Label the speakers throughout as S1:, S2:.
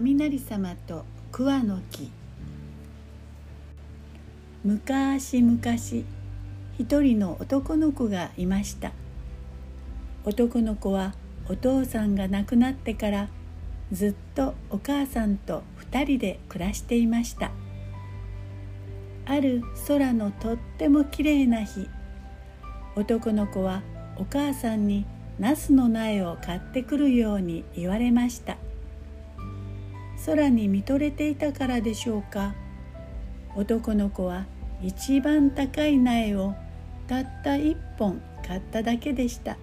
S1: 雷様と桑の木。昔々一人の男の子がいました。男の子はお父さんが亡くなってからずっとお母さんと二人で暮らしていました。ある空のとってもきれいな日男の子はお母さんにナスの苗を買ってくるように言われました。空に見とれていたからでしょうか。男の子は一番高い苗をたった一本買っただけでした。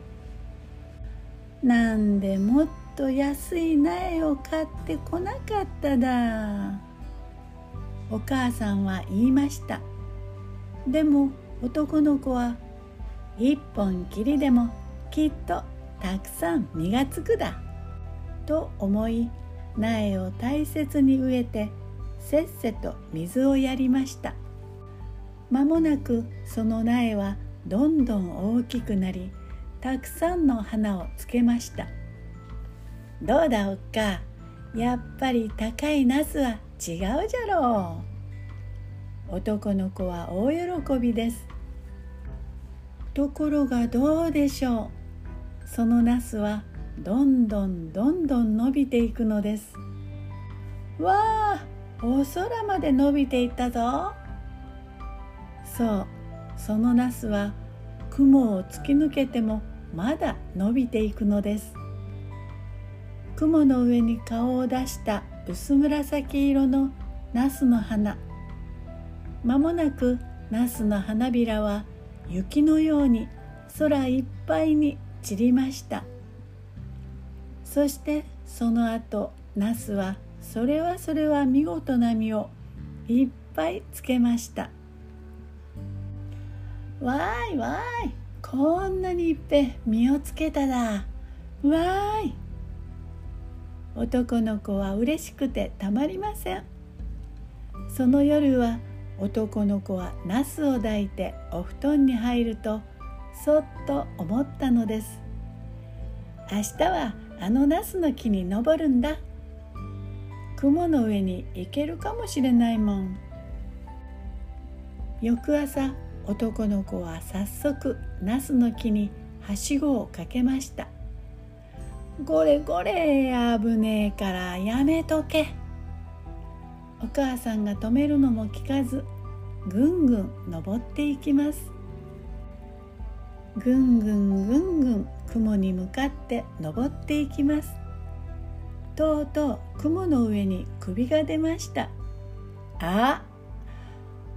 S1: なんでもっと安い苗を買ってこなかっただ。お母さんは言いました。でも男の子は一本きりでもきっとたくさん実がつくだ。と思い苗を大切に植えてせっせと水をやりました。間もなくその苗はどんどん大きくなりたくさんの花をつけました。どうだおっか。やっぱり高いナスは違うじゃろう。男の子は大喜びです。ところがどうでしょう。そのナスはどんどんどんどん伸びていくのです。わあお空まで伸びていったぞ。そうそのナスは雲を突き抜けてもまだ伸びていくのです。雲の上に顔を出した薄紫色のナスの花。まもなくナスの花びらは雪のように空いっぱいに散りました。そしてその後ナスはそれはそれは見事な実をいっぱいつけました。わーいわーいこんなにいっぺん実をつけただわーい。男の子は嬉しくてたまりません。その夜は男の子はナスを抱いてお布団に入るとそっと思ったのです。明日はあのナスの木に登るんだ。雲の上に行けるかもしれないもん。翌朝男の子は早速ナスの木にはしごをかけました。ごれごれ危ねえからやめとけ。お母さんが止めるのも聞かずぐんぐん登っていきます。ぐんぐんぐんぐん雲に向かって登っていきます。とうとう雲の上に首が出ました。あ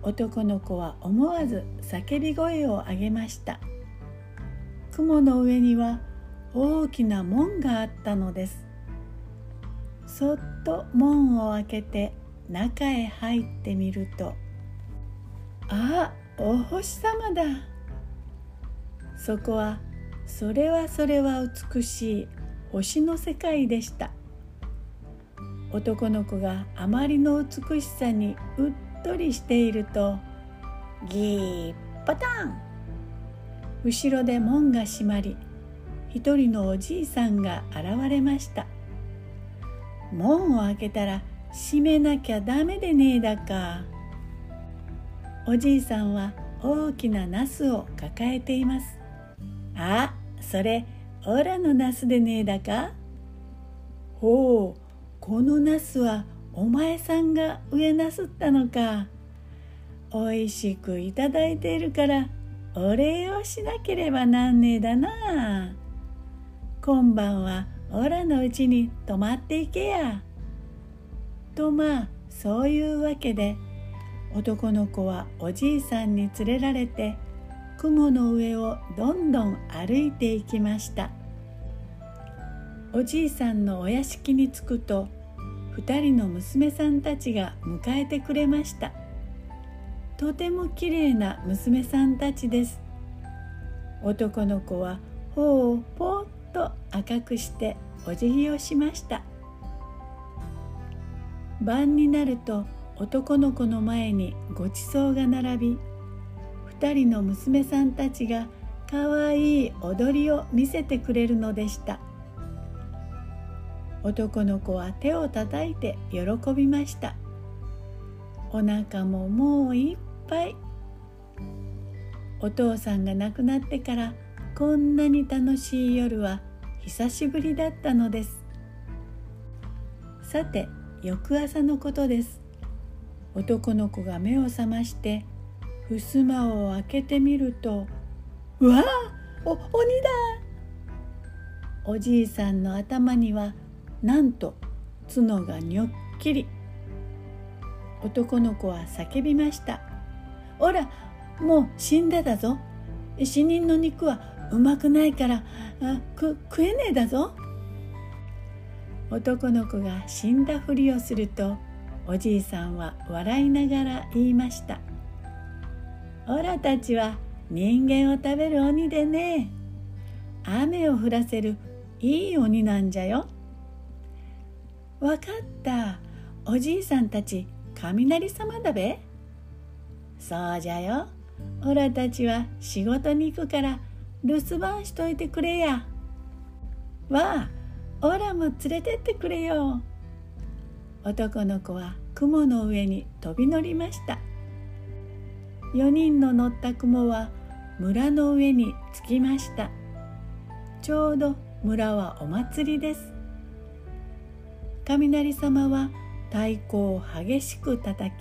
S1: 男の子は思わず叫び声を上げました。雲の上には大きな門があったのです。そっと門を開けて中へ入ってみると。あお星様だ。そこはそれはそれは美しい星の世界でした。男の子があまりの美しさにうっとりしているとギーパタン。後ろで門が閉まり一人のおじいさんが現れました。門を開けたら閉めなきゃダメでねえだか。おじいさんは大きなナスを抱えています。あそれオラのナスでねえだか。ほうこのナスはお前さんが植えなすったのか。おいしくいただいているからお礼をしなければなんねえだな。今晩はオラのうちに泊まっていけや。とまあそういうわけで男の子はおじいさんに連れられて雲の上をどんどん歩いていきました。おじいさんのお屋敷に着くと2人の娘さんたちが迎えてくれました。とてもきれいな娘さんたちです。男の子は頬をぽーっと赤くしてお辞儀をしました。晩になると男の子の前にごちそうが並び2人の娘さんたちがかわいい踊りを見せてくれるのでした。男の子は手をたたいて喜びました。お腹ももういっぱい。お父さんが亡くなってからこんなに楽しい夜は久しぶりだったのです。さて翌朝のことです。男の子が目を覚まして襖を開けてみると「うわあお鬼だ!」おじいさんの頭にはなんと角がにょっきり男の子は叫びました「おらもう死んだだぞ。死人の肉はうまくないからあく食えねえだぞ」男の子が死んだふりをするとおじいさんは笑いながら言いました「おらたちは人間を食べる鬼でね。雨を降らせるいい鬼なんじゃよ」わかった。おじいさんたち雷様だべ。そうじゃよ。おらたちは仕事に行くから留守番しといてくれや。わあおらも連れてってくれよ。男の子は雲の上に飛び乗りました。4人の乗った雲は村の上に着きました。ちょうど村はお祭りです。雷様は太鼓を激しく叩き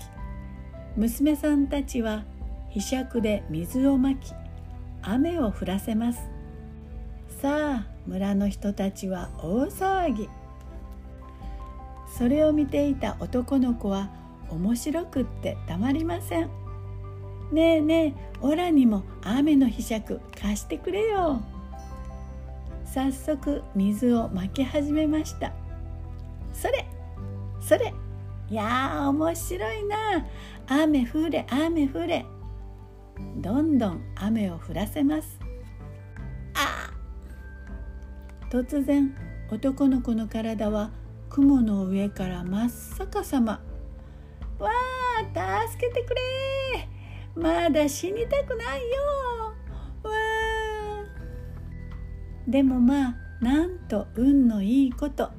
S1: 娘さんたちはひしゃくで水をまき雨を降らせます。さあ村の人たちは大騒ぎ。それを見ていた男の子は面白くってたまりません。ねえねえオラにも雨のひしゃく貸してくれよ。早速水をまき始めました。それそれいやー面白いな。雨降れ雨降れ。どんどん雨を降らせます。突然男の子の体は雲の上から真っ逆さま。わあ助けてくれ。まだ死にたくないよ。わあ。でもまあなんと運のいいこと。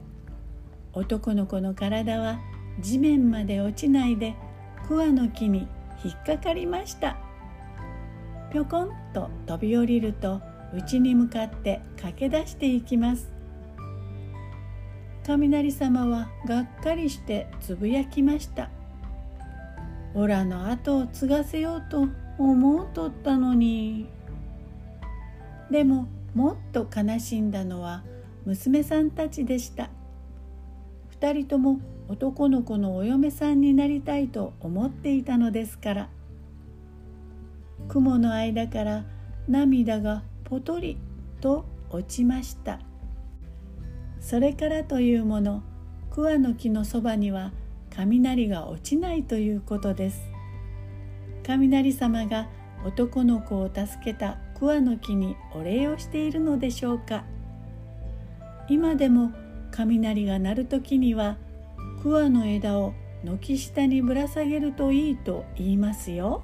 S1: 男の子の体は地面まで落ちないで桑の木に引っかかりました。ぴょこんと飛び降りると家に向かって駆け出していきます。雷様はがっかりしてつぶやきました。オラの後を継がせようと思うとったのに。でももっと悲しんだのは娘さんたちでした。2人とも男の子のお嫁さんになりたいと思っていたのですから。雲の間から涙がぽとりと落ちました。それからというもの桑の木のそばには雷が落ちないということです。雷様が男の子を助けた桑の木にお礼をしているのでしょうか。今でも雷が鳴る時には桑の枝を軒下にぶら下げるといいと言いますよ。